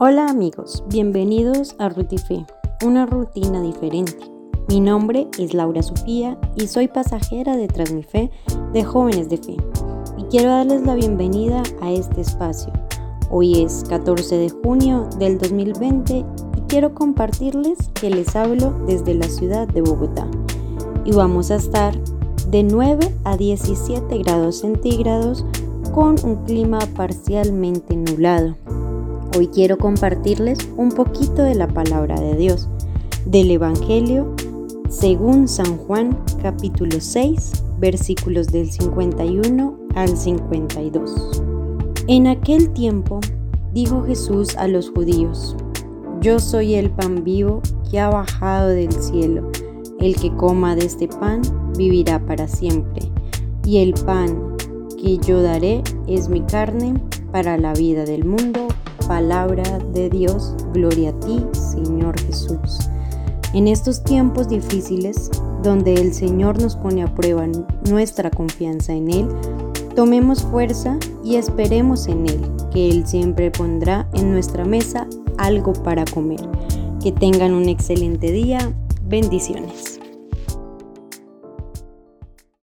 Hola amigos, bienvenidos a Rutife, una rutina diferente. Mi nombre es Laura Sofía y soy pasajera de Transmife de Jóvenes de Fe. Y quiero darles la bienvenida a este espacio. Hoy es 14 de junio del 2020 y quiero compartirles que les hablo desde la ciudad de Bogotá. Y vamos a estar de 9 a 17 grados centígrados con un clima parcialmente nublado. Hoy quiero compartirles un poquito de la palabra de Dios, del Evangelio según San Juan capítulo 6 versículos del 51 al 52. En aquel tiempo dijo Jesús a los judíos, Yo soy el pan vivo que ha bajado del cielo, el que coma de este pan vivirá para siempre, y el pan que yo daré es mi carne para la vida del mundo Palabra de Dios, gloria a ti, Señor Jesús. En estos tiempos difíciles, donde el Señor nos pone a prueba nuestra confianza en Él, tomemos fuerza y esperemos en Él, que Él siempre pondrá en nuestra mesa algo para comer. Que tengan un excelente día. Bendiciones.